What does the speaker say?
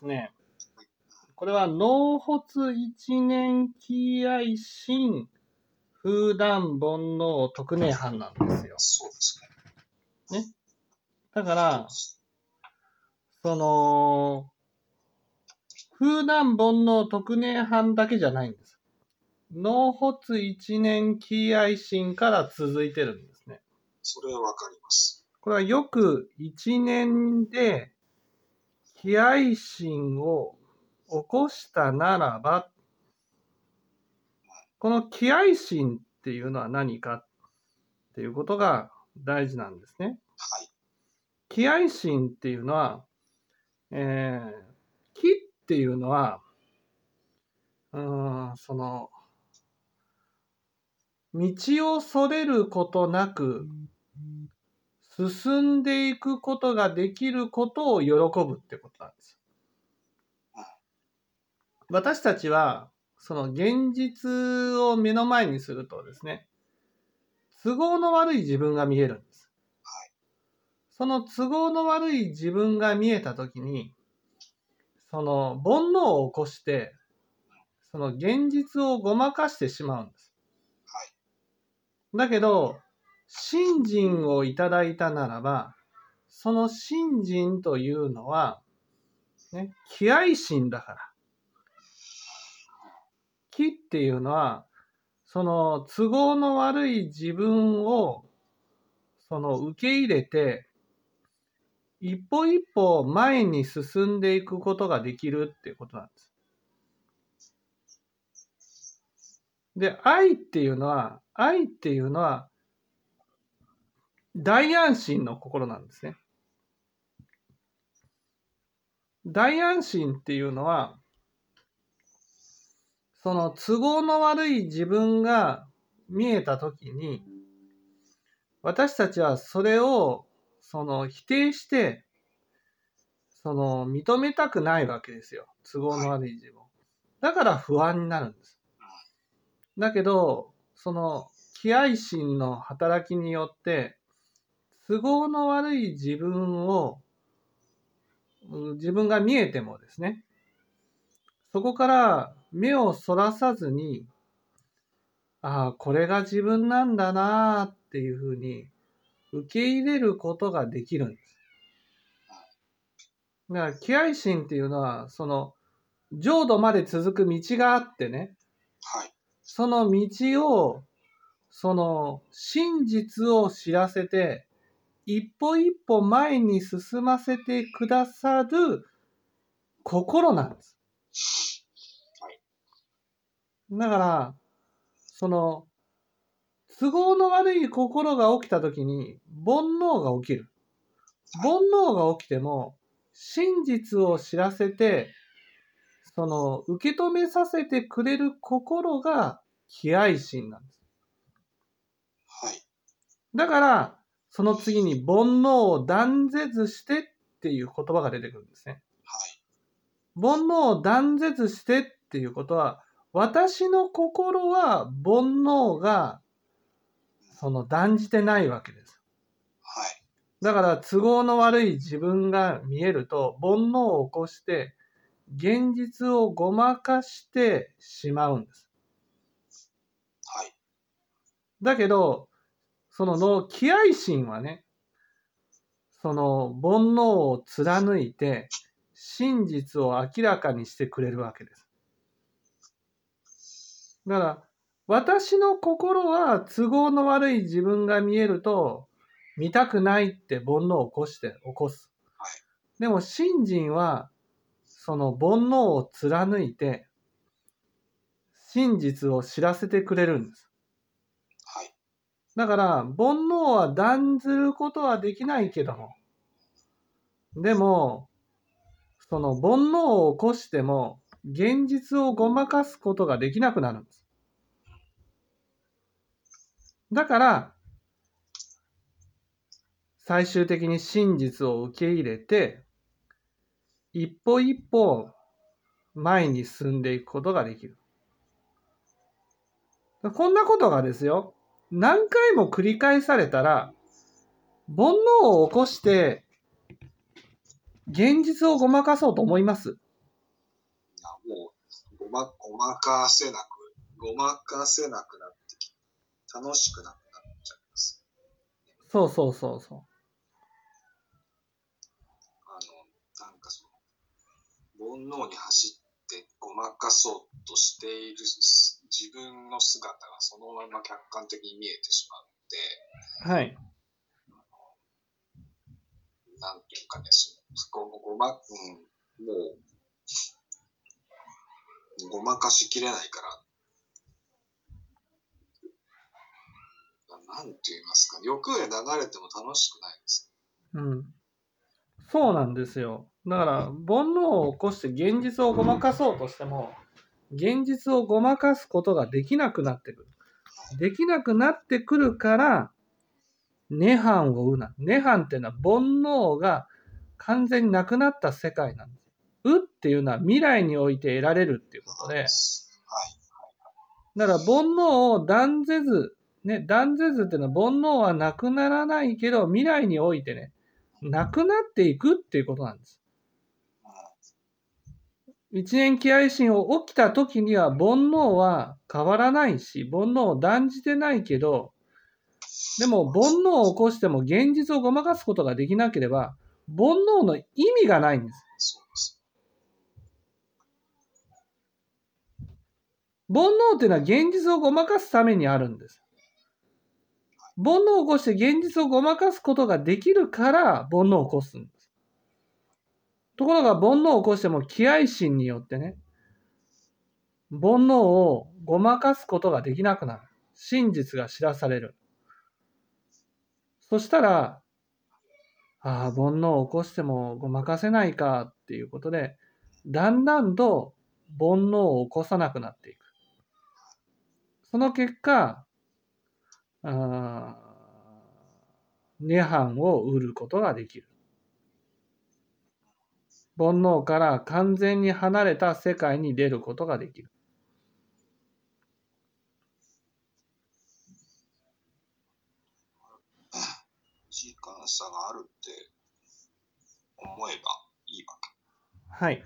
ですね、これは納骨一年気合心風断煩悩特寧藩なんですよ。そうですね。だから、その、風断煩悩特寧藩だけじゃないんです。納骨一年気合心から続いてるんですね。それはわかります。これはよく一年で気合心を起こしたならば、この気合心っていうのは何かっていうことが大事なんですね。はい。気合心っていうのは、えー、気っていうのは、うーん、その、道をそれることなく、進んでいくことができることを喜ぶってことなんです。私たちは、その現実を目の前にするとですね、都合の悪い自分が見えるんです。その都合の悪い自分が見えたときに、その煩悩を起こして、その現実をごまかしてしまうんです。だけど、信心をいただいたならば、その信心というのは、ね、気合心だから。気っていうのは、その都合の悪い自分を、その受け入れて、一歩一歩前に進んでいくことができるっていうことなんです。で、愛っていうのは、愛っていうのは、大安心の心なんですね。大安心っていうのは、その都合の悪い自分が見えたときに、私たちはそれをその否定して、その認めたくないわけですよ。都合の悪い自分。だから不安になるんです。だけど、その気合心の働きによって、都合の悪い自分を、うん自分が見えてもですね、そこから目をそらさずに、ああ、これが自分なんだなあっていうふうに受け入れることができるんです。だから気合心っていうのは、その浄土まで続く道があってね、はい。その道を、その真実を知らせて、一歩一歩前に進ませてくださる心なんです。はい。だから、その、都合の悪い心が起きたときに、煩悩が起きる。煩悩が起きても、真実を知らせて、その、受け止めさせてくれる心が気合心なんです。はい。だから、その次に煩悩を断絶してっていう言葉が出てくるんですね。はい。煩悩を断絶してっていうことは、私の心は煩悩がその断じてないわけです。はい。だから都合の悪い自分が見えると煩悩を起こして現実をごまかしてしまうんです。はい。だけど、そのの気合心はね、その煩悩を貫いて真実を明らかにしてくれるわけです。だから、私の心は都合の悪い自分が見えると、見たくないって煩悩を起こして、起こす。でも、信心は、その煩悩を貫いて、真実を知らせてくれるんです。だから、煩悩は断ずることはできないけども、でも、その煩悩を起こしても、現実をごまかすことができなくなるんです。だから、最終的に真実を受け入れて、一歩一歩前に進んでいくことができる。こんなことがですよ、何回も繰り返されたら、煩悩を起こして、現実をごまかそうと思いますごま、ごまかせなく、ごまかせなくなってきて、楽しくなくなっちゃいます。そうそうそうそあの、なんかその、煩悩に走ってごまかそうとしている自分の姿がそのまま客観的に見えてしまうう。はい。なんていうかね、その、ごごま、うん、もう、ごまかしきれないから、なんて言いますか、欲へ流れても楽しくないです。うん。そうなんですよ。だから、煩悩を起こして現実をごまかそうとしても、現実をごまかすことができなくなってくる。できなくなってくるから、涅槃を生うな。涅槃っていうのは煩悩が完全になくなった世界なんです。うっていうのは未来において得られるっていうことで、はい。だから煩悩を断ぜず、ね、断ぜずっていうのは煩悩はなくならないけど、未来においてね、なくなっていくっていうことなんです。一年気配心を起きた時には煩悩は変わらないし、煩悩を断じてないけど、でも煩悩を起こしても現実をごまかすことができなければ、煩悩の意味がないんです。そうです。煩悩っていうのは現実をごまかすためにあるんです。煩悩を起こして現実をごまかすことができるから煩悩を起こすんです。ところが煩悩を起こしても気合心によってね、煩悩をごまかすことができなくなる。真実が知らされる。そしたら、ああ、煩悩を起こしてもごまかせないかっていうことで、だんだんと煩悩を起こさなくなっていく。その結果、あー涅槃を売ることができる。煩悩から完全に離れた世界に出ることができる。時間差があるって思えばいいわけ。はい。